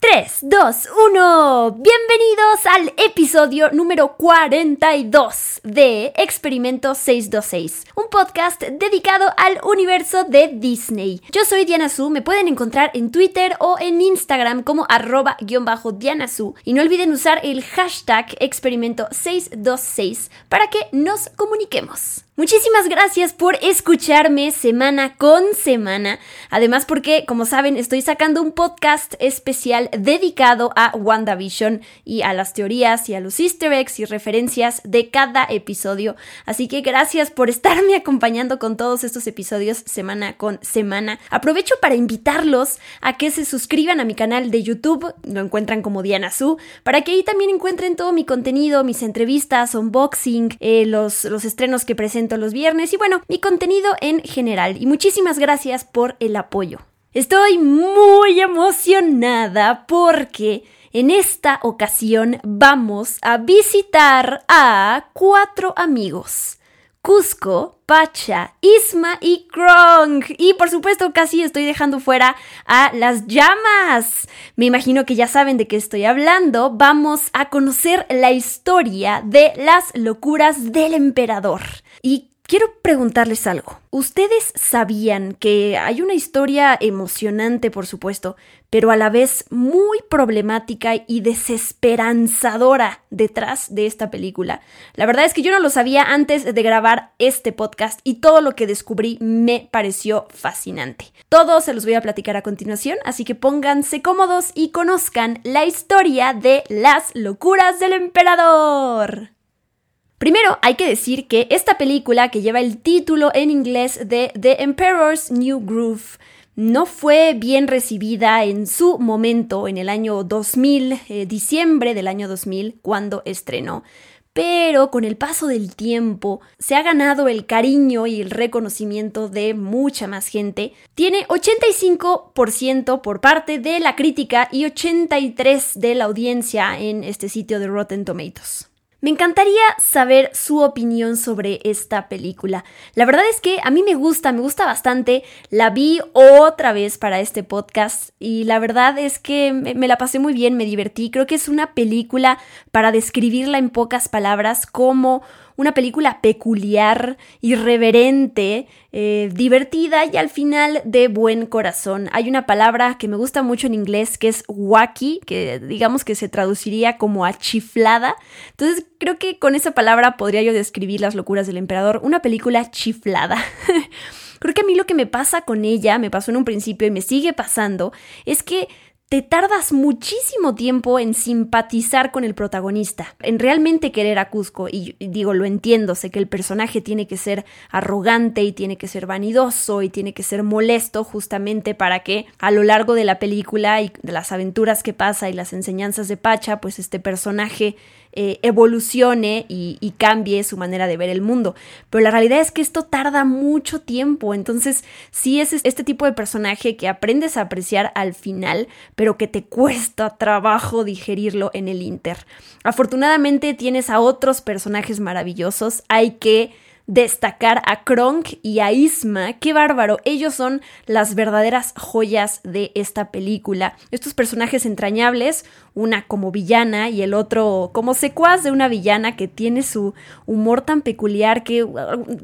3, 2, 1. Bienvenidos al episodio número 42 de Experimento 626, un podcast dedicado al universo de Disney. Yo soy Diana Su, me pueden encontrar en Twitter o en Instagram como arroba guion bajo Diana Su. Y no olviden usar el hashtag Experimento 626 para que nos comuniquemos. Muchísimas gracias por escucharme semana con semana. Además porque, como saben, estoy sacando un podcast especial dedicado a WandaVision y a las teorías y a los easter eggs y referencias de cada episodio. Así que gracias por estarme acompañando con todos estos episodios semana con semana. Aprovecho para invitarlos a que se suscriban a mi canal de YouTube, lo encuentran como Diana Su, para que ahí también encuentren todo mi contenido, mis entrevistas, unboxing, eh, los, los estrenos que presento los viernes y bueno, mi contenido en general. Y muchísimas gracias por el apoyo. Estoy muy emocionada porque en esta ocasión vamos a visitar a cuatro amigos. Cusco, Pacha, Isma y Krong. Y por supuesto casi estoy dejando fuera a las llamas. Me imagino que ya saben de qué estoy hablando. Vamos a conocer la historia de las locuras del emperador. Y Quiero preguntarles algo. ¿Ustedes sabían que hay una historia emocionante, por supuesto, pero a la vez muy problemática y desesperanzadora detrás de esta película? La verdad es que yo no lo sabía antes de grabar este podcast y todo lo que descubrí me pareció fascinante. Todo se los voy a platicar a continuación, así que pónganse cómodos y conozcan la historia de las locuras del emperador. Primero, hay que decir que esta película, que lleva el título en inglés de The Emperor's New Groove, no fue bien recibida en su momento, en el año 2000, eh, diciembre del año 2000, cuando estrenó. Pero con el paso del tiempo se ha ganado el cariño y el reconocimiento de mucha más gente. Tiene 85% por parte de la crítica y 83% de la audiencia en este sitio de Rotten Tomatoes. Me encantaría saber su opinión sobre esta película. La verdad es que a mí me gusta, me gusta bastante. La vi otra vez para este podcast y la verdad es que me la pasé muy bien, me divertí. Creo que es una película para describirla en pocas palabras como una película peculiar, irreverente, eh, divertida y al final de buen corazón. Hay una palabra que me gusta mucho en inglés que es wacky, que digamos que se traduciría como achiflada. Entonces creo que con esa palabra podría yo describir las locuras del emperador, una película chiflada. creo que a mí lo que me pasa con ella, me pasó en un principio y me sigue pasando, es que te tardas muchísimo tiempo en simpatizar con el protagonista, en realmente querer a Cusco. Y digo, lo entiendo, sé que el personaje tiene que ser arrogante y tiene que ser vanidoso y tiene que ser molesto justamente para que a lo largo de la película y de las aventuras que pasa y las enseñanzas de Pacha, pues este personaje eh, evolucione y, cambie su manera de ver el mundo. Pero la realidad es que esto tarda mucho tiempo, entonces sí es este tipo de personaje que aprendes a apreciar al final, pero que te cuesta trabajo digerirlo en el Inter. Afortunadamente tienes a otros personajes maravillosos, hay que destacar a Kronk y a Isma. ¡Qué bárbaro! Ellos son las verdaderas joyas de esta película. Estos personajes entrañables, una como villana y el otro como secuaz de una villana que tiene su humor tan peculiar que uh,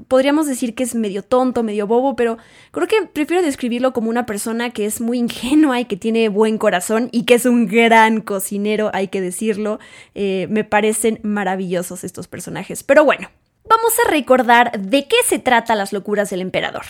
podríamos decir que es medio tonto, medio bobo, pero creo que prefiero describirlo como una persona que es muy ingenua y que tiene buen corazón y que es un gran cocinero, hay que decirlo. Eh, me parecen maravillosos estos personajes. Pero bueno, vamos a recordar de qué se trata Las locuras del emperador.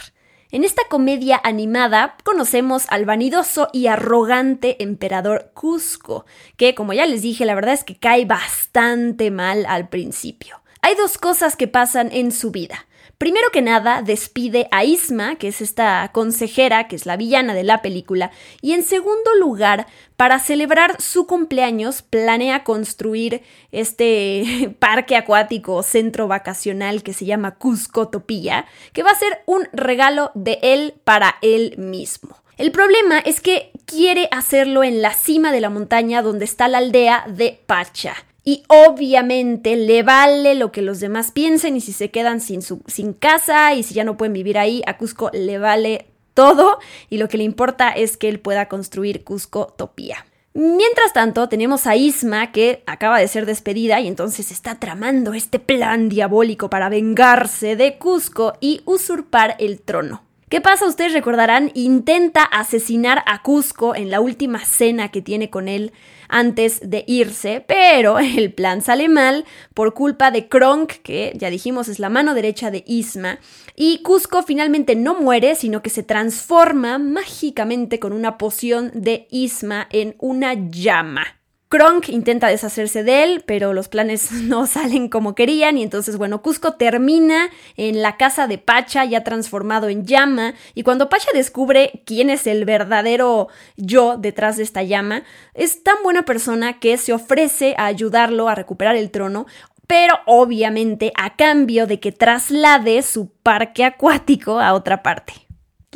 En esta comedia animada conocemos al vanidoso y arrogante emperador Cusco, que como ya les dije, la verdad es que cae bastante mal al principio. Hay dos cosas que pasan en su vida. Primero que nada, despide a Isma, que es esta consejera, que es la villana de la película, y en segundo lugar, para celebrar su cumpleaños, planea construir este parque acuático centro vacacional que se llama Cusco Topilla, que va a ser un regalo de él para él mismo. El problema es que quiere hacerlo en la cima de la montaña donde está la aldea de Pacha. Y obviamente le vale lo que los demás piensen y si se quedan sin, su, sin casa y si ya no pueden vivir ahí, a Cusco le vale todo y lo que le importa es que él pueda construir Cusco Topía. Mientras tanto, tenemos a Isma que acaba de ser despedida y entonces está tramando este plan diabólico para vengarse de Cusco y usurpar el trono. ¿Qué pasa? Ustedes recordarán, intenta asesinar a Cusco en la última cena que tiene con él antes de irse, pero el plan sale mal por culpa de Kronk, que ya dijimos es la mano derecha de Isma, y Cusco finalmente no muere, sino que se transforma mágicamente con una poción de Isma en una llama. Kronk intenta deshacerse de él, pero los planes no salen como querían y entonces, bueno, Cusco termina en la casa de Pacha ya transformado en llama y cuando Pacha descubre quién es el verdadero yo detrás de esta llama, es tan buena persona que se ofrece a ayudarlo a recuperar el trono, pero obviamente a cambio de que traslade su parque acuático a otra parte.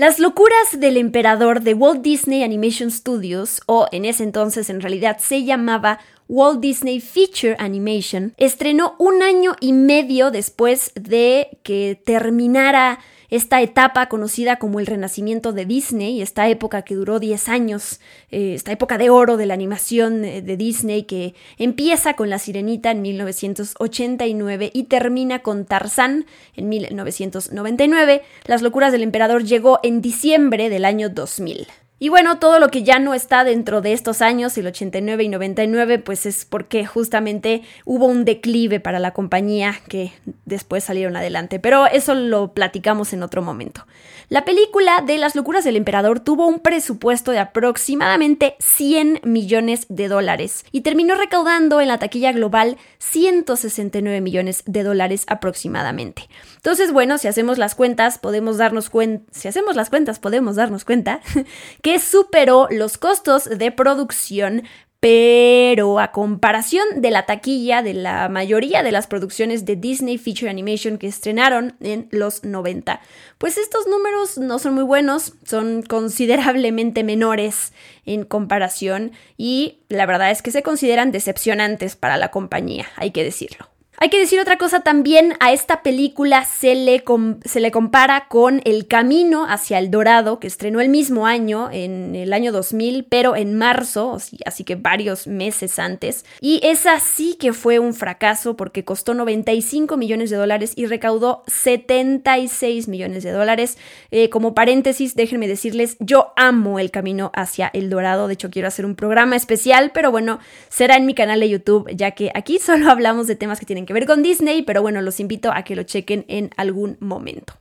Las locuras del emperador de Walt Disney Animation Studios, o en ese entonces en realidad se llamaba Walt Disney Feature Animation, estrenó un año y medio después de que terminara esta etapa conocida como el renacimiento de Disney, esta época que duró 10 años, eh, esta época de oro de la animación eh, de Disney que empieza con La Sirenita en 1989 y termina con Tarzán en 1999. Las locuras del emperador llegó en diciembre del año 2000. Y bueno, todo lo que ya no está dentro de estos años, el 89 y 99, pues es porque justamente hubo un declive para la compañía que después salieron adelante. Pero eso lo platicamos en otro momento. La película de Las locuras del emperador tuvo un presupuesto de aproximadamente 100 millones de dólares y terminó recaudando en la taquilla global 169 millones de dólares aproximadamente. Entonces, bueno, si hacemos las cuentas, podemos darnos cuenta, si hacemos las cuentas, podemos darnos cuenta que superó los costos de producción pero a comparación de la taquilla de la mayoría de las producciones de Disney Feature Animation que estrenaron en los 90, pues estos números no son muy buenos, son considerablemente menores en comparación y la verdad es que se consideran decepcionantes para la compañía, hay que decirlo. Hay que decir otra cosa también, a esta película se le, se le, compara con El Camino hacia el Dorado, que estrenó el mismo año, en el año 2000, pero en marzo, así que varios meses antes. Y esa sí que fue un fracaso porque costó 95 millones de dólares y recaudó 76 millones de dólares. Eh, como paréntesis, déjenme decirles, yo amo El Camino hacia el Dorado, de hecho quiero hacer un programa especial, pero bueno, será en mi canal de YouTube, ya que aquí solo hablamos de temas que tienen que ver con Disney, pero bueno, los invito a que lo chequen en algún momento.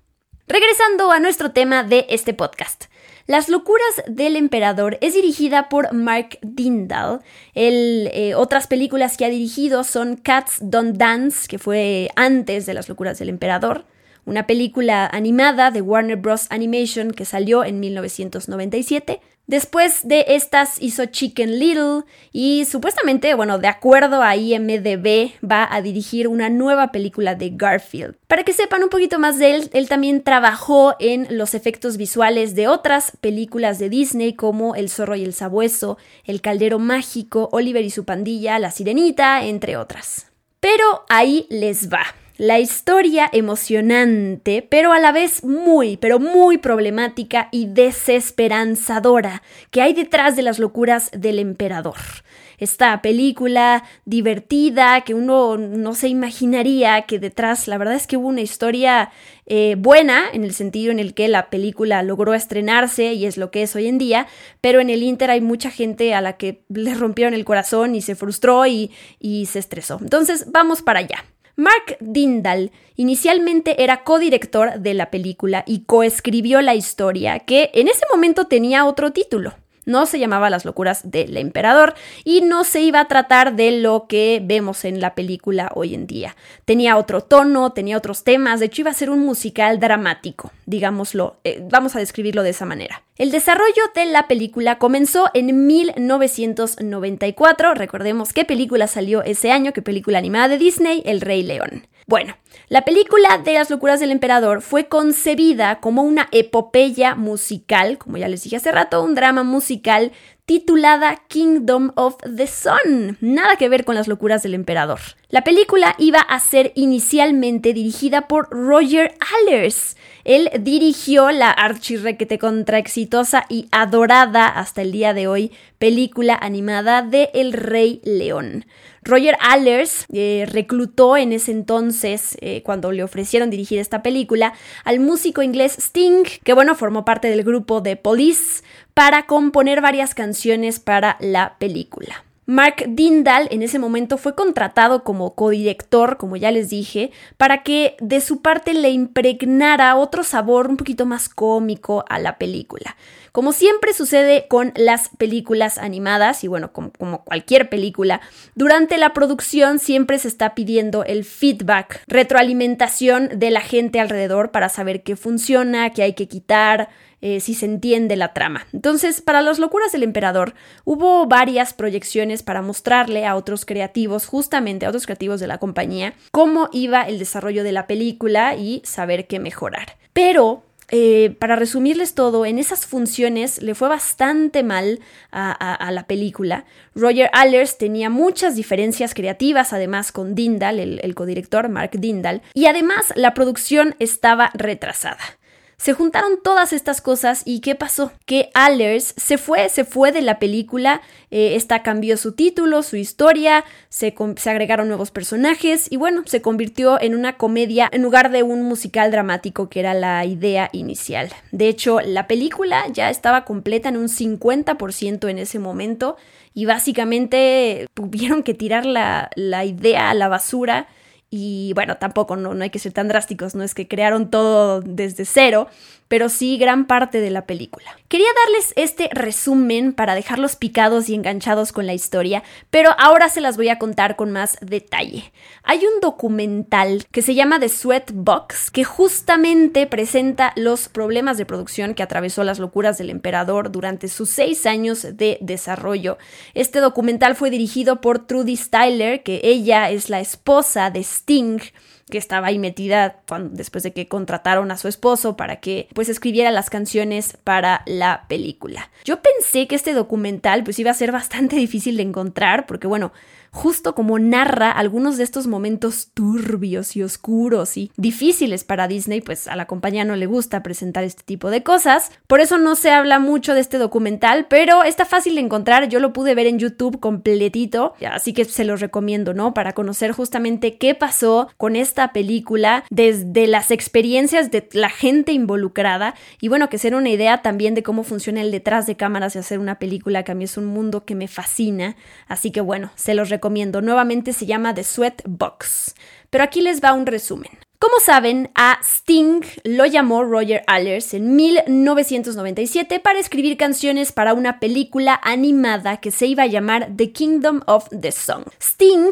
Regresando a nuestro tema de este podcast. Las locuras del emperador es dirigida por Mark Dindal. Eh, otras películas que ha dirigido son Cats Don't Dance, que fue antes de Las locuras del emperador, una película animada de Warner Bros. Animation que salió en 1997, Después de estas hizo Chicken Little y supuestamente, bueno, de acuerdo a IMDB, va a dirigir una nueva película de Garfield. Para que sepan un poquito más de él, él también trabajó en los efectos visuales de otras películas de Disney como El zorro y el sabueso, El caldero mágico, Oliver y su pandilla, La sirenita, entre otras. Pero ahí les va la historia emocionante, pero a la vez muy, pero muy problemática y desesperanzadora que hay detrás de las locuras del emperador. Esta película divertida que uno no se imaginaría que detrás, la verdad es que hubo una historia eh, buena en el sentido en el que la película logró estrenarse y es lo que es hoy en día, pero en el Inter hay mucha gente a la que le rompieron el corazón y se frustró y, y se estresó. Entonces, vamos para allá. Mark Dindal inicialmente era codirector de la película y coescribió la historia, que en ese momento tenía otro título. No se llamaba Las locuras del emperador y no se iba a tratar de lo que vemos en la película hoy en día. Tenía otro tono, tenía otros temas, de hecho iba a ser un musical dramático, digámoslo, eh, vamos a describirlo de esa manera. El desarrollo de la película comenzó en 1994, recordemos qué película salió ese año, qué película animada de Disney, El Rey León. Bueno, la película de las locuras del emperador fue concebida como una epopeya musical, como ya les dije hace rato, un drama musical titulada Kingdom of the Sun. Nada que ver con las locuras del emperador. La película iba a ser inicialmente dirigida por Roger Allers. Él dirigió la archirrequete contra exitosa y adorada hasta el día de hoy película animada de El Rey León. Roger Allers eh, reclutó en ese entonces, eh, cuando le ofrecieron dirigir esta película, al músico inglés Sting, que bueno, formó parte del grupo de Police, para componer varias canciones para la película. Mark Dindal en ese momento fue contratado como codirector, como ya les dije, para que de su parte le impregnara otro sabor un poquito más cómico a la película. Como siempre sucede con las películas animadas, y bueno, como, como, cualquier película, durante la producción siempre se está pidiendo el feedback, retroalimentación de la gente alrededor para saber qué funciona, qué hay que quitar, eh, si se entiende la trama. Entonces, para las locuras del emperador, hubo varias proyecciones para mostrarle a otros creativos, justamente a otros creativos de la compañía, cómo iba el desarrollo de la película y saber qué mejorar. Pero eh, para resumirles todo, en esas funciones le fue bastante mal a, la película. Roger Allers tenía muchas diferencias creativas, además con Dindal, el, el codirector Mark Dindal, y además la producción estaba retrasada. Se juntaron todas estas cosas y ¿qué pasó? Que Allers se fue, se fue de la película, eh, esta cambió su título, su historia, se, se agregaron nuevos personajes y bueno, se convirtió en una comedia en lugar de un musical dramático que era la idea inicial. De hecho, la película ya estaba completa en un 50% en ese momento y básicamente tuvieron que tirar la, la idea a la basura y bueno, tampoco no, no hay que ser tan drásticos, no es que crearon todo desde cero, pero sí gran parte de la película. Quería darles este resumen para dejarlos picados y enganchados con la historia, pero ahora se las voy a contar con más detalle. Hay un documental que se llama The Sweat Box que justamente presenta los problemas de producción que atravesó las locuras del emperador durante sus seis años de desarrollo. Este documental fue dirigido por Trudy Styler, que ella es la esposa de Sting que estaba ahí metida después de que contrataron a su esposo para que pues escribiera las canciones para la película. Yo pensé que este documental pues iba a ser bastante difícil de encontrar porque bueno, justo como narra algunos de estos momentos turbios y oscuros y difíciles para Disney, pues a la compañía no le gusta presentar este tipo de cosas. Por eso no se habla mucho de este documental, pero está fácil de encontrar. Yo lo pude ver en YouTube completito, así que se los recomiendo, ¿no? Para conocer justamente qué pasó con esta película desde las experiencias de la gente involucrada y bueno, que sea una idea también de cómo funciona el detrás de cámaras y hacer una película que a mí es un mundo que me fascina. Así que bueno, se los recomiendo recomiendo. Nuevamente se llama The Sweat Box. Pero aquí les va un resumen. Como saben, a Sting lo llamó Roger Allers en 1997 para escribir canciones para una película animada que se iba a llamar The Kingdom of the Song. Sting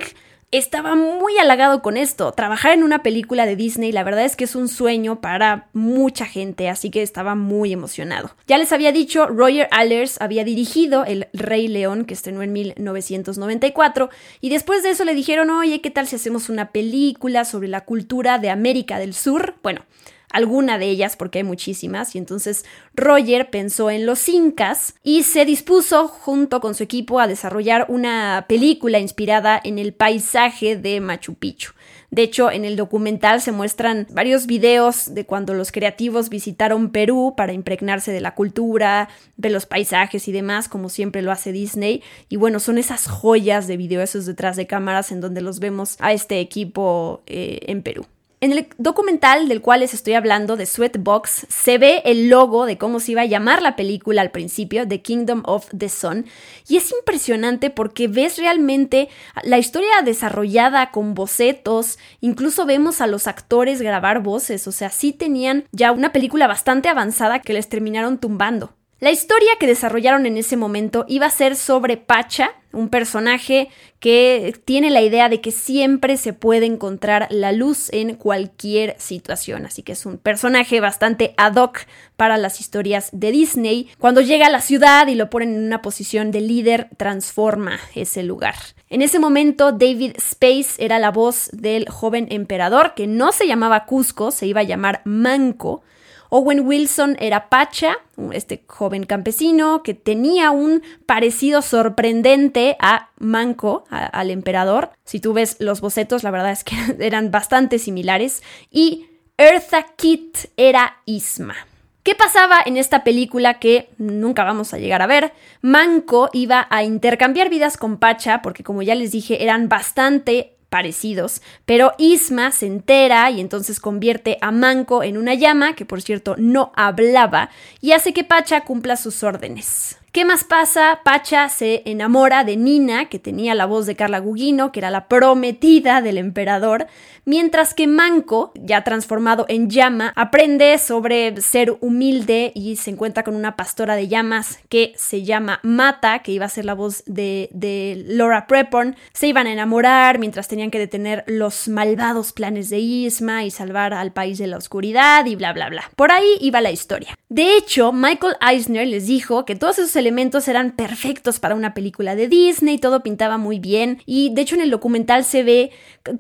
estaba muy halagado con esto. Trabajar en una película de Disney, la verdad es que es un sueño para mucha gente, así que estaba muy emocionado. Ya les había dicho, Roger Allers había dirigido El Rey León, que estrenó en 1994, y después de eso le dijeron, oye, ¿qué tal si hacemos una película sobre la cultura de América del Sur? Bueno, alguna de ellas, porque hay muchísimas, y entonces Roger pensó en los incas y se dispuso junto con su equipo a desarrollar una película inspirada en el paisaje de Machu Picchu. De hecho, en el documental se muestran varios videos de cuando los creativos visitaron Perú para impregnarse de la cultura, de los paisajes y demás, como siempre lo hace Disney. Y bueno, son esas joyas de video, esos detrás de cámaras en donde los vemos a este equipo eh, en Perú. En el documental del cual les estoy hablando, de Sweatbox, se ve el logo de cómo se iba a llamar la película al principio, The Kingdom of the Sun, y es impresionante porque ves realmente la historia desarrollada con bocetos, incluso vemos a los actores grabar voces, o sea, sí tenían ya una película bastante avanzada que les terminaron tumbando. La historia que desarrollaron en ese momento iba a ser sobre Pacha, un personaje que tiene la idea de que siempre se puede encontrar la luz en cualquier situación, así que es un personaje bastante ad hoc para las historias de Disney. Cuando llega a la ciudad y lo ponen en una posición de líder, transforma ese lugar. En ese momento, David Space era la voz del joven emperador, que no se llamaba Cusco, se iba a llamar Manco. Owen Wilson era Pacha, este joven campesino que tenía un parecido sorprendente a Manco, al emperador. Si tú ves los bocetos, la verdad es que eran bastante similares. Y Eartha Kitt era Isma. ¿Qué pasaba en esta película que nunca vamos a llegar a ver? Manco iba a intercambiar vidas con Pacha, porque como ya les dije, eran bastante parecidos, pero Isma se entera y entonces convierte a Manco en una llama, que por cierto no hablaba, y hace que Pacha cumpla sus órdenes. ¿Qué más pasa? Pacha se enamora de Nina, que tenía la voz de Carla Gugino, que era la prometida del emperador, mientras que Manco, ya transformado en llama, aprende sobre ser humilde y se encuentra con una pastora de llamas que se llama Mata, que iba a ser la voz de, de Laura Prepon. Se iban a enamorar mientras tenían que detener los malvados planes de Isma y salvar al país de la oscuridad y bla bla bla. Por ahí iba la historia. De hecho, Michael Eisner les dijo que todos esos elementos eran perfectos para una película de Disney, todo pintaba muy bien. Y de hecho en el documental se ve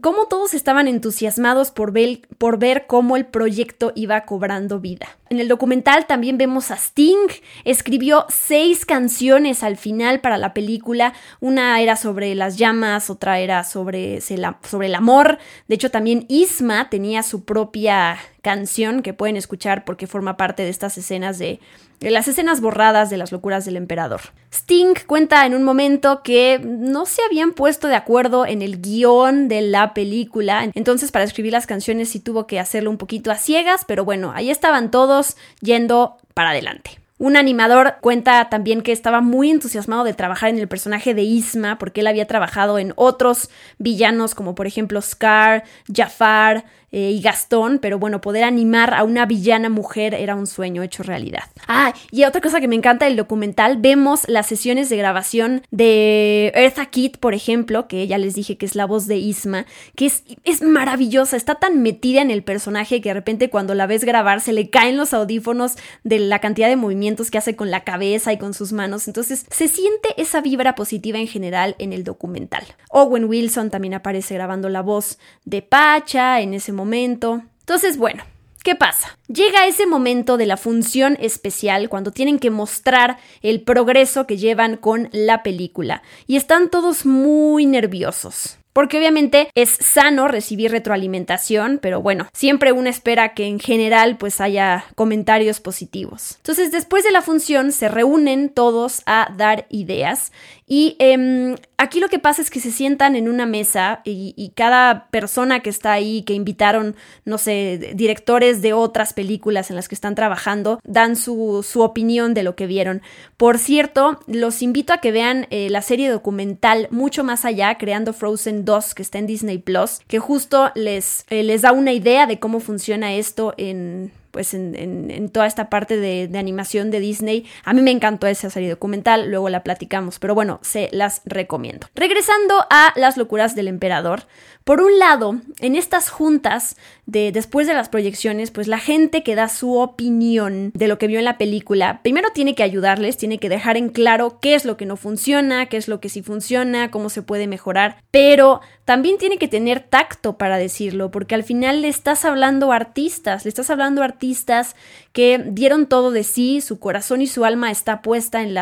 cómo todos estaban entusiasmados por ver, cómo el proyecto iba cobrando vida. En el documental también vemos a Sting, escribió seis canciones al final para la película, una era sobre las llamas, otra era sobre el amor, de hecho también Isma tenía su propia canción que pueden escuchar porque forma parte de estas escenas de, las escenas borradas de las locuras del emperador. Sting cuenta en un momento que no se habían puesto de acuerdo en el guion de la película, entonces para escribir las canciones sí tuvo que hacerlo un poquito a ciegas, pero bueno, ahí estaban todos yendo para adelante. Un animador cuenta también que estaba muy entusiasmado de trabajar en el personaje de Isma porque él había trabajado en otros villanos como por ejemplo Scar, Jafar, eh, y Gastón, pero bueno, poder animar a una villana mujer era un sueño hecho realidad. Ah, y otra cosa que me encanta del documental, vemos las sesiones de grabación de Eartha Kitt, por ejemplo, que ya les dije que es la voz de Isma, que es, es maravillosa, está tan metida en el personaje que de repente cuando la ves grabar se le caen los audífonos de la cantidad de movimientos que hace con la cabeza y con sus manos, entonces se siente esa vibra positiva en general en el documental. Owen Wilson también aparece grabando la voz de Pacha en ese momento. Entonces, bueno, ¿Qué pasa? Llega ese momento de la función especial cuando tienen que mostrar el progreso que llevan con la película y están todos muy nerviosos. Porque obviamente es sano recibir retroalimentación, pero bueno, siempre uno espera que en general pues haya comentarios positivos. Entonces después de la función se reúnen todos a dar ideas y em, aquí lo que pasa es que se sientan en una mesa y, cada persona que está ahí, que invitaron, no sé, directores de otras películas en las que están trabajando, dan su, opinión de lo que vieron. Por cierto, los invito a que vean eh, la serie documental Mucho Más Allá, creando Frozen 2, que está en Disney Plus, que justo les, eh, les da una idea de cómo funciona esto en pues en, toda esta parte de, de, animación de Disney. A mí me encantó esa serie documental, luego la platicamos, pero bueno, se las recomiendo. Regresando a las locuras del emperador, por un lado, en estas juntas de después de las proyecciones, pues la gente que da su opinión de lo que vio en la película, primero tiene que ayudarles, tiene que dejar en claro qué es lo que no funciona, qué es lo que sí funciona, cómo se puede mejorar, pero también tiene que tener tacto para decirlo, porque al final le estás hablando a artistas, le estás hablando a artistas que dieron todo de sí, su corazón y su alma está puesta en,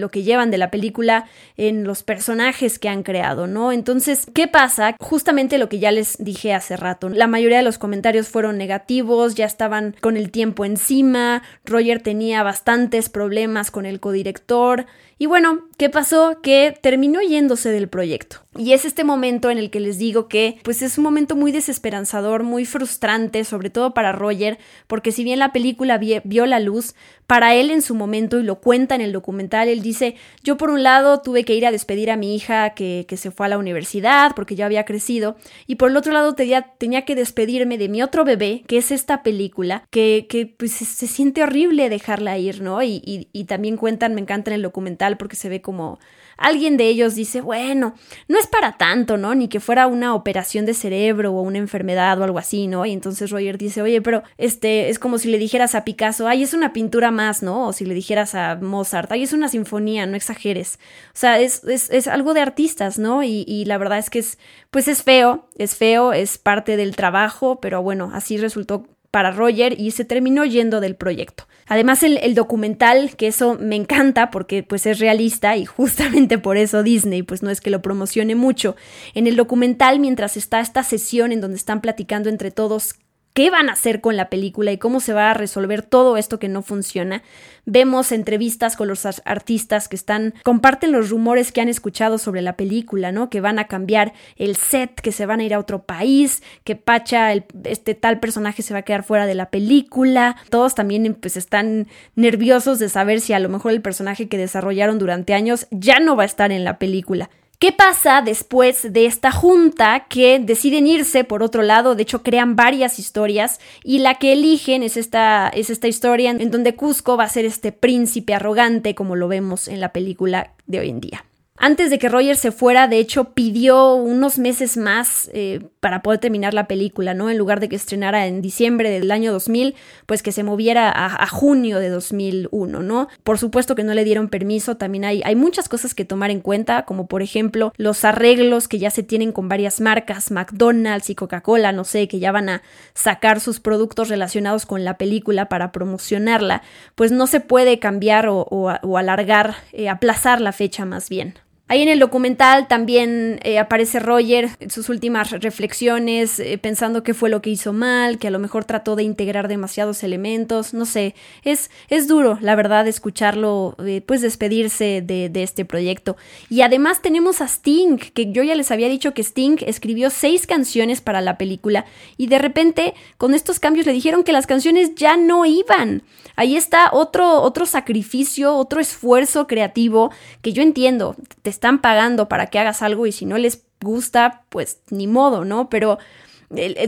lo que llevan de la película, en los personajes que han creado, ¿no? Entonces, ¿qué pasa? Justamente lo que ya les dije hace rato. La mayoría de los comentarios fueron negativos, ya estaban con el tiempo encima, Roger tenía bastantes problemas con el codirector y bueno, ¿qué pasó? Que terminó yéndose del proyecto. Y es este momento en el que les digo que pues es un momento muy desesperanzador, muy frustrante, sobre todo para Roger, porque si bien la película vio la luz, para él en su momento, y lo cuenta en el documental, él dice, yo por un lado tuve que ir a despedir a mi hija que, que se fue a la universidad porque ya había crecido, y por el otro lado tenía, tenía que despedirme de mi otro bebé, que es esta película, que, que pues se, siente horrible dejarla ir, ¿no? Y, y, y también cuentan, me encanta en el documental porque se ve como alguien de ellos dice, bueno, no es para tanto, ¿no? Ni que fuera una operación de cerebro o una enfermedad o algo así, ¿no? Y entonces Roger dice, oye, pero este es como si le dijeras a Picasso, ay, es una pintura más, ¿no? O si le dijeras a Mozart, ay, es una sinfonía, no exageres. O sea, es, es, es algo de artistas, ¿no? Y, y la verdad es que es, pues es feo, es feo, es parte del trabajo, pero bueno, así resultó para Roger y se terminó yendo del proyecto. Además el, documental, que eso me encanta porque pues es realista y justamente por eso Disney pues no es que lo promocione mucho. En el documental mientras está esta sesión en donde están platicando entre todos qué van a hacer con la película y cómo se va a resolver todo esto que no funciona. Vemos entrevistas con los artistas que están comparten los rumores que han escuchado sobre la película, ¿no? Que van a cambiar el set, que se van a ir a otro país, que Pacha, este tal personaje se va a quedar fuera de la película. Todos también pues están nerviosos de saber si a lo mejor el personaje que desarrollaron durante años ya no va a estar en la película. ¿Qué pasa después de esta junta que deciden irse por otro lado? De hecho, crean varias historias y la que eligen es esta, es esta historia en donde Cusco va a ser este príncipe arrogante como lo vemos en la película de hoy en día. Antes de que Roger se fuera, de hecho, pidió unos meses más eh, para poder terminar la película, ¿no? En lugar de que estrenara en diciembre del año 2000, pues que se moviera a, junio de 2001, ¿no? Por supuesto que no le dieron permiso, también hay, muchas cosas que tomar en cuenta, como por ejemplo los arreglos que ya se tienen con varias marcas, McDonald's y Coca-Cola, no sé, que ya van a sacar sus productos relacionados con la película para promocionarla, pues no se puede cambiar o, alargar, eh, aplazar la fecha más bien. Ahí en el documental también eh, aparece Roger sus últimas reflexiones, eh, pensando qué fue lo que hizo mal, que a lo mejor trató de integrar demasiados elementos, no sé, es, es duro, la verdad, escucharlo, eh, pues despedirse de, de, este proyecto. Y además tenemos a Sting, que yo ya les había dicho que Sting escribió seis canciones para la película y de repente con estos cambios le dijeron que las canciones ya no iban. Ahí está otro, otro sacrificio, otro esfuerzo creativo que yo entiendo, están pagando para que hagas algo y si no les gusta, pues ni modo, ¿no? Pero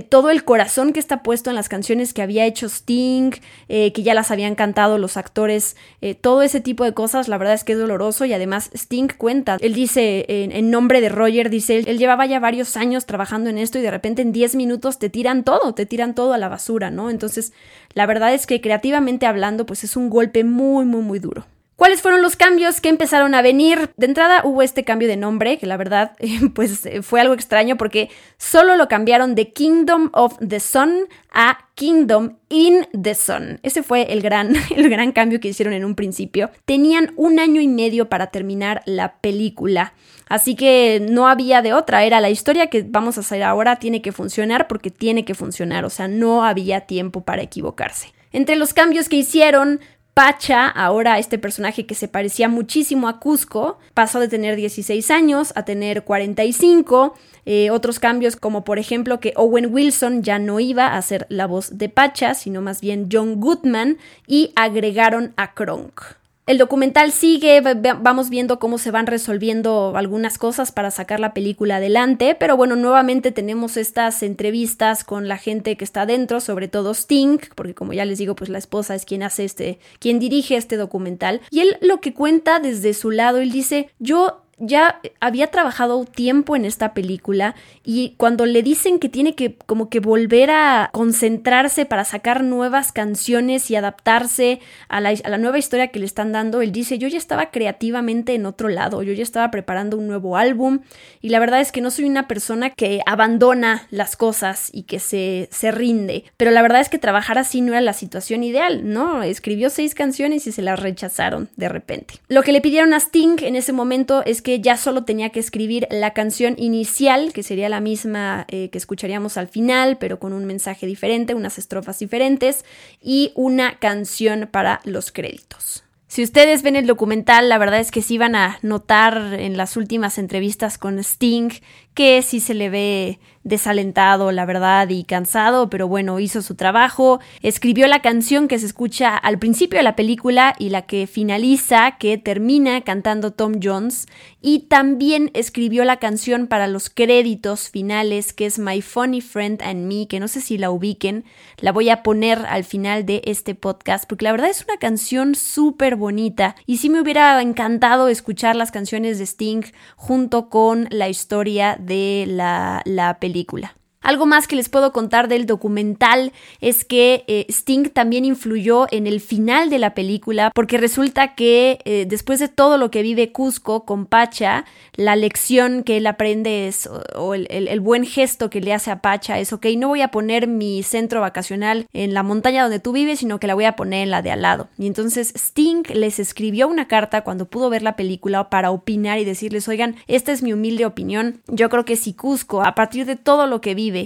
todo el corazón que está puesto en las canciones que había hecho Sting, eh, que ya las habían cantado los actores, eh, todo ese tipo de cosas, la verdad es que es doloroso y además Sting cuenta, él dice en, nombre de Roger, dice, él, llevaba ya varios años trabajando en esto y de repente en 10 minutos te tiran todo, te tiran todo a la basura, ¿no? Entonces, la verdad es que creativamente hablando, pues es un golpe muy, muy, muy duro. ¿Cuáles fueron los cambios que empezaron a venir? De entrada hubo este cambio de nombre, que la verdad pues eh, fue algo extraño porque solo lo cambiaron de Kingdom of the Sun a Kingdom in the Sun. Ese fue el gran, el gran cambio que hicieron en un principio. Tenían un año y medio para terminar la película. Así que no había de otra, era la historia que vamos a hacer ahora tiene que funcionar porque tiene que funcionar, o sea, no había tiempo para equivocarse. Entre los cambios que hicieron Pacha, ahora este personaje que se parecía muchísimo a Cusco, pasó de tener 16 años a tener 45. Eh, otros cambios como por ejemplo que Owen Wilson ya no iba a ser la voz de Pacha, sino más bien John Goodman y agregaron a Kronk. El documental sigue, vamos viendo cómo se van resolviendo algunas cosas para sacar la película adelante, pero bueno, nuevamente tenemos estas entrevistas con la gente que está dentro, sobre todo Sting, porque como ya les digo, pues la esposa es quien hace este, quien dirige este documental, y él lo que cuenta desde su lado, él dice, yo ya había trabajado tiempo en esta película y cuando le dicen que tiene que como que volver a concentrarse para sacar nuevas canciones y adaptarse a la, a la, nueva historia que le están dando, él dice, yo ya estaba creativamente en otro lado, yo ya estaba preparando un nuevo álbum y la verdad es que no soy una persona que abandona las cosas y que se, se rinde, pero la verdad es que trabajar así no era la situación ideal, ¿no? Escribió seis canciones y se las rechazaron de repente. Lo que le pidieron a Sting en ese momento es que que ya solo tenía que escribir la canción inicial, que sería la misma eh, que escucharíamos al final, pero con un mensaje diferente, unas estrofas diferentes, y una canción para los créditos. Si ustedes ven el documental, la verdad es que sí van a notar en las últimas entrevistas con Sting que sí se le ve desalentado, la verdad, y cansado, pero bueno, hizo su trabajo, escribió la canción que se escucha al principio de la película y la que finaliza, que termina cantando Tom Jones, y también escribió la canción para los créditos finales, que es My Funny Friend and Me, que no sé si la ubiquen, la voy a poner al final de este podcast, porque la verdad es una canción súper bonita, y sí me hubiera encantado escuchar las canciones de Sting junto con la historia de la, la película película. Algo más que les puedo contar del documental es que eh, Sting también influyó en el final de la película porque resulta que eh, después de todo lo que vive Cusco con Pacha, la lección que él aprende es, o, el, el, buen gesto que le hace a Pacha es, ok, no voy a poner mi centro vacacional en la montaña donde tú vives, sino que la voy a poner en la de al lado. Y entonces Sting les escribió una carta cuando pudo ver la película para opinar y decirles, oigan, esta es mi humilde opinión, yo creo que si Cusco, a partir de todo lo que vive,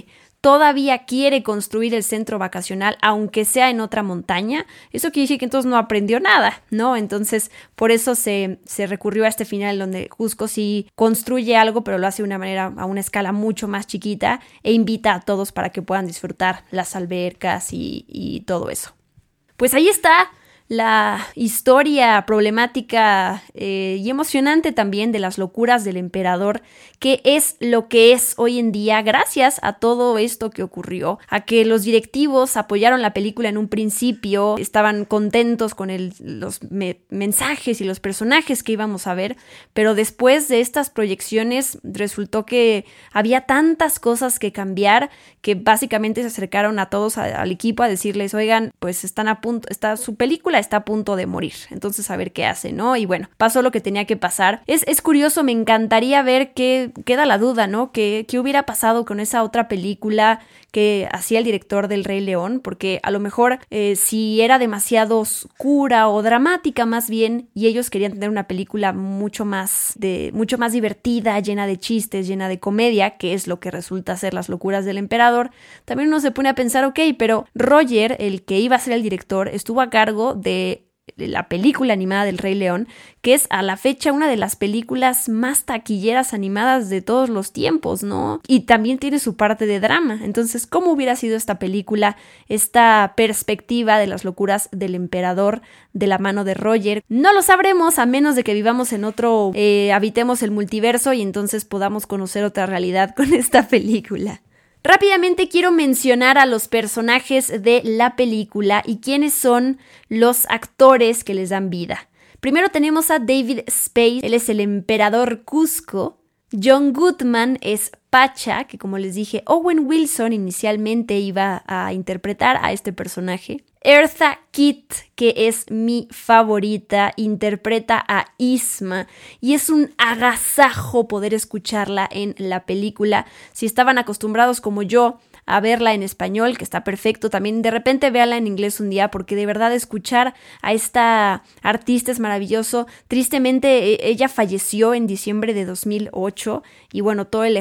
todavía quiere construir el centro vacacional, aunque sea en otra montaña, eso quiere decir que entonces no aprendió nada, ¿no? Entonces, por eso se, se recurrió a este final donde Cusco sí construye algo, pero lo hace de una manera, a una escala mucho más chiquita, e invita a todos para que puedan disfrutar las albercas y, y todo eso. Pues ahí está la historia problemática eh, y emocionante también de las locuras del emperador, que es lo que es hoy en día gracias a todo esto que ocurrió, a que los directivos apoyaron la película en un principio, estaban contentos con los mensajes y los personajes que íbamos a ver, pero después de estas proyecciones resultó que había tantas cosas que cambiar que básicamente se acercaron a todos al equipo a decirles, oigan, pues están a punto, está su película está a punto de morir. Entonces, a ver qué hace, ¿no? Y bueno, pasó lo que tenía que pasar. Es, es curioso, me encantaría ver qué queda la duda, ¿no? ¿Qué, ¿Qué hubiera pasado con esa otra película que hacía el director del Rey León? Porque a lo mejor eh, si era demasiado oscura o dramática más bien, y ellos querían tener una película mucho más de mucho más divertida, llena de chistes, llena de comedia, que es lo que resulta ser las locuras del emperador, también uno se pone a pensar, ok, pero Roger, el que iba a ser el director, estuvo a cargo de la película animada del Rey León, que es a la fecha una de las películas más taquilleras animadas de todos los tiempos, ¿no? Y también tiene su parte de drama. Entonces, ¿cómo hubiera sido esta película, esta perspectiva de las locuras del emperador de la mano de Roger? No lo sabremos a menos de que vivamos en otro, eh, habitemos el multiverso y entonces podamos conocer otra realidad con esta película. Rápidamente quiero mencionar a los personajes de la película y quiénes son los actores que les dan vida. Primero tenemos a David Spade, él es el emperador Cusco. John Goodman es Pacha, que como les dije, Owen Wilson inicialmente iba a interpretar a este personaje. Eartha Kitt, que es mi favorita, interpreta a Isma y es un agasajo poder escucharla en la película. Si estaban acostumbrados como yo a verla en español, que está perfecto, también de repente véala en inglés un día porque de verdad escuchar a esta artista es maravilloso. Tristemente e, ella falleció en diciembre de 2008 y bueno, todo el,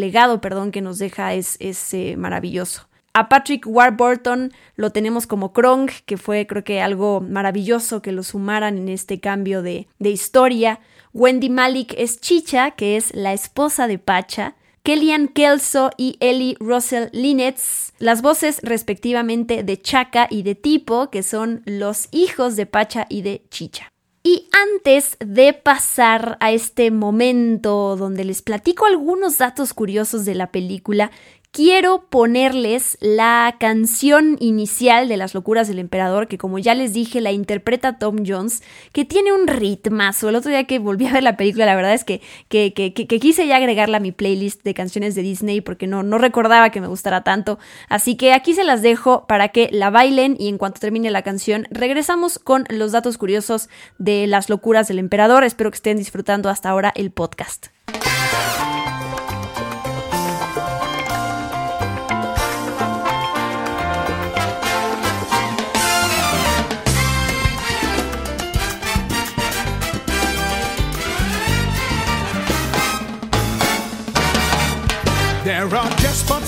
legado, perdón, que nos deja es, eh, maravilloso. A Patrick Warburton lo tenemos como Krong, que fue creo que algo maravilloso que lo sumaran en este cambio de, de historia. Wendy Malik es Chicha, que es la esposa de Pacha. Kellyanne Kelso y Ellie Russell Linnetz, las voces respectivamente de Chaka y de Tipo, que son los hijos de Pacha y de Chicha. Y antes de pasar a este momento donde les platico algunos datos curiosos de la película, quiero ponerles la canción inicial de Las locuras del emperador, que como ya les dije, la interpreta Tom Jones, que tiene un ritmazo. El otro día que volví a ver la película, la verdad es que, que, que, que quise ya agregarla a mi playlist de canciones de Disney porque no, no recordaba que me gustara tanto. Así que aquí se las dejo para que la bailen y en cuanto termine la canción regresamos con los datos curiosos de Las locuras del emperador. Espero que estén disfrutando hasta ahora el podcast.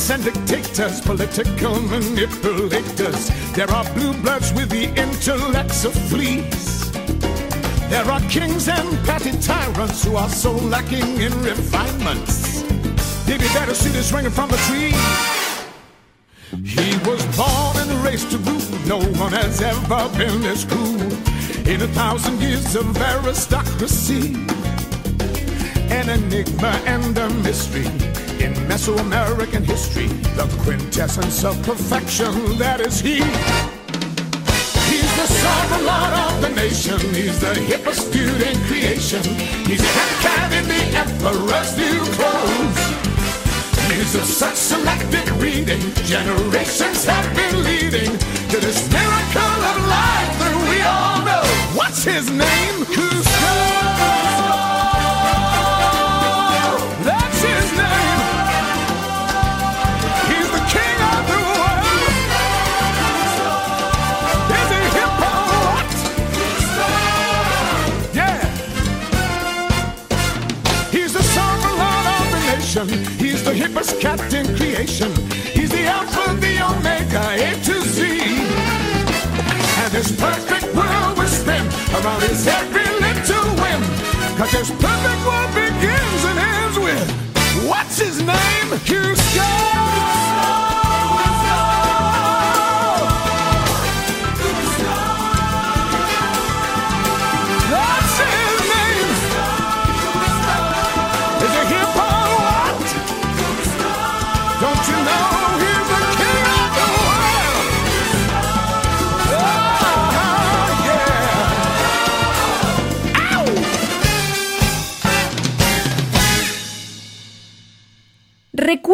Despots and dictators, political manipulators. There are blue bloods with the intellects of fleas. There are kings and petty tyrants who are so lacking in refinements. They'd be better see this ringing from the tree. He was born and raised to rule. No one has ever been this cruel in a thousand years of aristocracy. An enigma and a mystery in Mesoamerican history. The quintessence of perfection, that is he. He's the sovereign lord of the nation. He's the hippest dude in creation. He's cat in the emperor's new clothes. He's of such selective reading. Generations have been leading to this miracle of life that we all know. What's his name? Cusco. He's the hippest cat in creation. He's the alpha, the omega, A to Z. And this perfect world will spin around his every little whim. Cause this perfect world begins and ends with what's his name? That's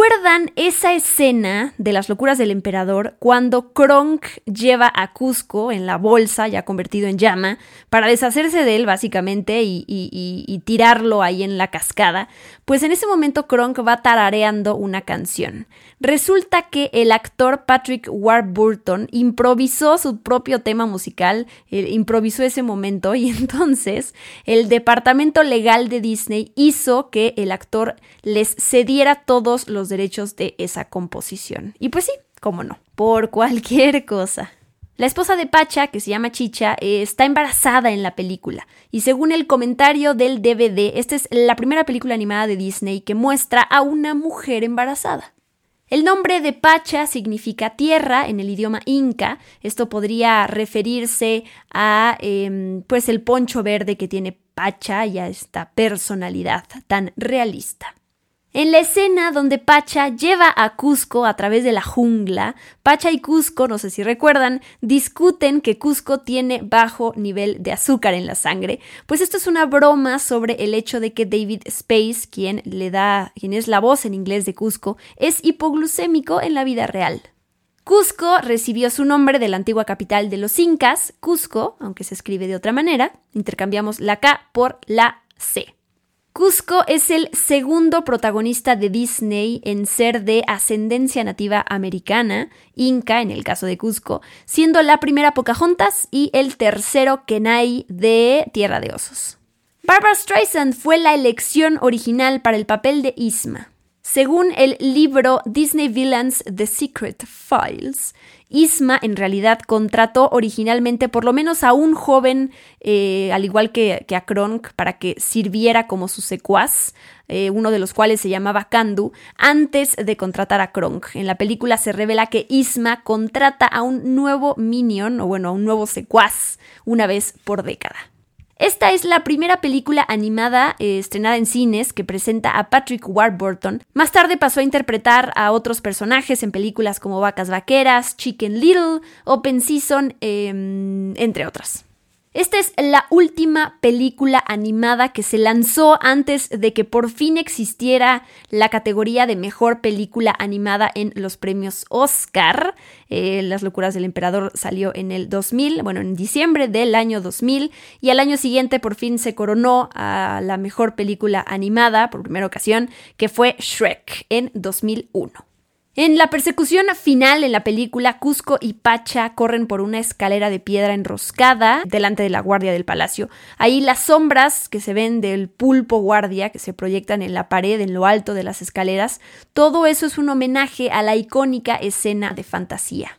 ¿Recuerdan esa escena de las locuras del emperador cuando Kronk lleva a Cusco en la bolsa, ya convertido en llama, para deshacerse de él básicamente y, tirarlo ahí en la cascada? Pues en ese momento Kronk va tarareando una canción. Resulta que el actor Patrick Warburton improvisó su propio tema musical, eh, improvisó ese momento y entonces el departamento legal de Disney hizo que el actor les cediera todos los derechos de esa Y pues sí, cómo no, por cualquier cosa. La esposa de Pacha, que se llama Chicha, eh, está embarazada en la película. Y según el comentario del DVD, esta es la primera película animada de Disney que muestra a una mujer embarazada. El nombre de Pacha significa tierra en el idioma inca. Esto podría referirse a em, pues el poncho verde que tiene Pacha y a esta personalidad tan realista. En la escena donde Pacha lleva a Cusco a través de la jungla, Pacha y Cusco, no sé si recuerdan, discuten que Cusco tiene bajo nivel de azúcar en la sangre, pues esto es una broma sobre el hecho de que David Space, quien le da, quien es la voz en inglés de Cusco, es hipoglucémico en la vida real. Cusco recibió su nombre de la antigua capital de los incas, Cusco, aunque se escribe de otra manera, intercambiamos la K por la C. Cusco es el segundo protagonista de Disney en ser de ascendencia nativa americana, inca en el caso de Cusco, siendo la primera Pocahontas y el tercero Kenai de Tierra de Osos. Barbara Streisand fue la elección original para el papel de Isma. Según el libro Disney Villains The Secret Files, Isma en realidad contrató originalmente por lo menos a un joven, eh, al igual que, que, a Kronk, para que sirviera como su secuaz, eh, uno de los cuales se llamaba Kandu, antes de contratar a Kronk. En la película se revela que Isma contrata a un nuevo minion, o bueno, a un nuevo secuaz, una vez por década. Esta es la primera película animada eh, estrenada en cines que presenta a Patrick Warburton. Más tarde pasó a interpretar a otros personajes en películas como Vacas Vaqueras, Chicken Little, Open Season, eh, entre otras. Esta es la última película animada que se lanzó antes de que por fin existiera la categoría de mejor película animada en los premios Oscar. Eh, Las locuras del emperador salió en el 2000, bueno, en diciembre del año 2000, y al año siguiente por fin se coronó a la mejor película animada por primera ocasión, que fue Shrek en 2001. En la persecución final en la película, Cusco y Pacha corren por una escalera de piedra enroscada delante de la guardia del palacio. Ahí las sombras que se ven del pulpo guardia que se proyectan en la pared en lo alto de las escaleras, todo eso es un homenaje a la icónica escena de fantasía.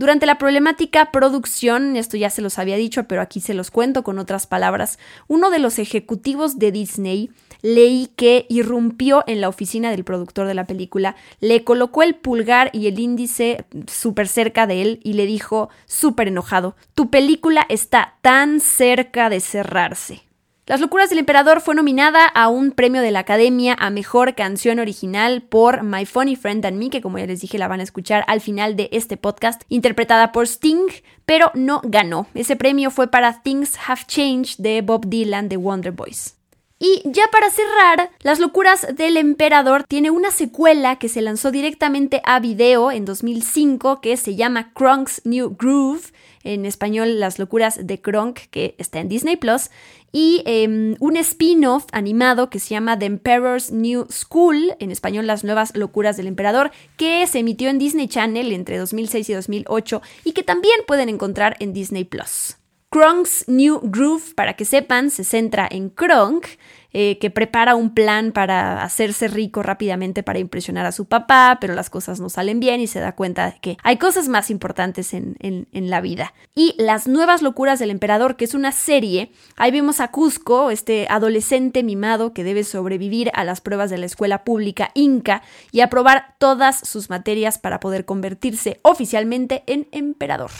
Durante la problemática producción, esto ya se los había dicho, pero aquí se los cuento con otras palabras, uno de los ejecutivos de Disney leí que irrumpió en la oficina del productor de la película, le colocó el pulgar y el índice súper cerca de él y le dijo, súper enojado, tu película está tan cerca de cerrarse. Las locuras del emperador fue nominada a un premio de la Academia a Mejor Canción Original por My Funny Friend and Me, que como ya les dije la van a escuchar al final de este podcast, interpretada por Sting, pero no ganó. Ese premio fue para Things Have Changed de Bob Dylan de Wonder Boys. Y ya para cerrar, Las locuras del emperador tiene una secuela que se lanzó directamente a video en 2005 que se llama Kronk's New Groove, en español Las locuras de Kronk, que está en Disney Plus, y em, un spin-off animado que se llama The Emperor's New School, en español Las nuevas locuras del emperador, que se emitió en Disney Channel entre 2006 y 2008 y que también pueden encontrar en Disney Plus. Kronk's New Groove, para que sepan, se centra en Kronk, eh, que prepara un plan para hacerse rico rápidamente para impresionar a su papá, pero las cosas no salen bien y se da cuenta que hay cosas más importantes en, la vida. Y Las nuevas locuras del emperador, que es una serie, ahí vemos a Cusco, este adolescente mimado que debe sobrevivir a las pruebas de la escuela pública Inca y aprobar todas sus materias para poder convertirse oficialmente en emperador.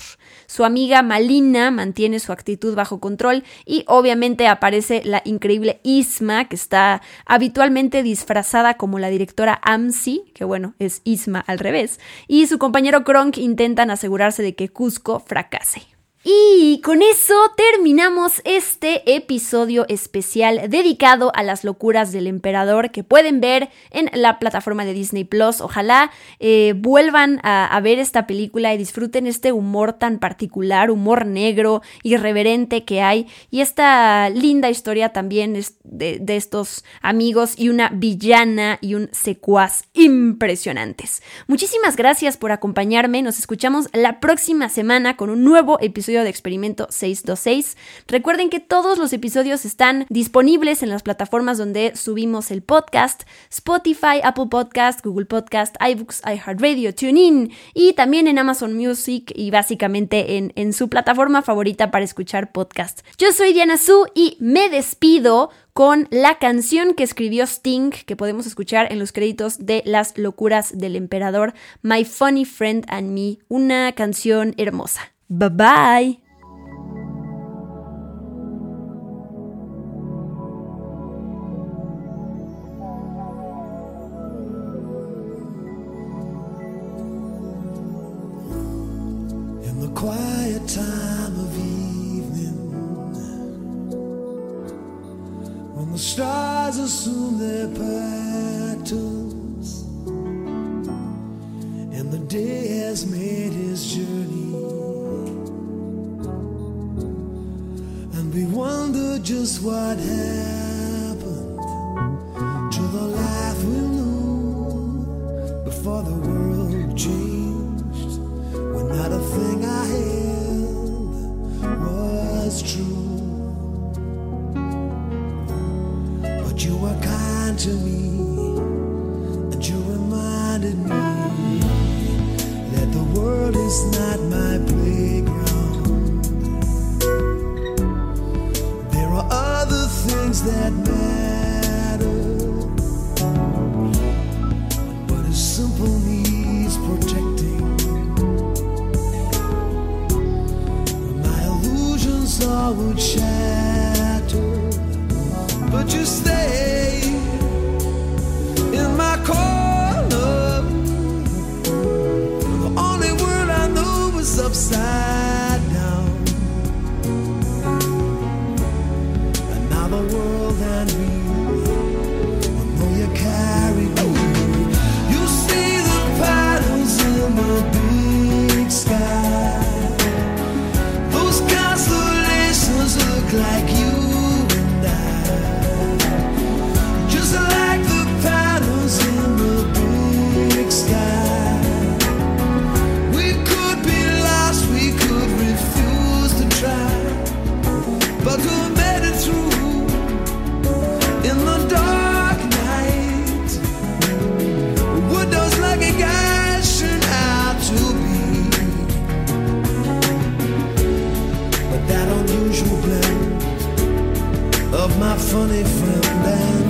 Su amiga Malina mantiene su actitud bajo control y obviamente aparece la increíble Isma que está habitualmente disfrazada como la directora AMSI, que bueno, es Isma al revés, y su compañero Kronk intentan asegurarse de que Cusco fracase. Y con eso terminamos este episodio especial dedicado a las locuras del emperador que pueden ver en la plataforma de Disney Plus. Ojalá eh, vuelvan a, ver esta película y disfruten este humor tan particular, humor negro, irreverente que hay y esta linda historia también de, de estos amigos y una villana y un secuaz impresionantes. Muchísimas gracias por acompañarme. Nos escuchamos la próxima semana con un nuevo episodio de Experimento 626. Recuerden que todos los episodios están disponibles en las plataformas donde subimos el podcast, Spotify, Apple Podcast, Google Podcast, iBooks, iHeartRadio, TuneIn y también en Amazon Music y básicamente en, en su plataforma favorita para escuchar podcast. Yo soy Diana Su y me despido con la canción que escribió Sting, que podemos escuchar en los créditos de Las locuras del emperador, My Funny Friend and Me, una canción hermosa. Bye-bye! funny friend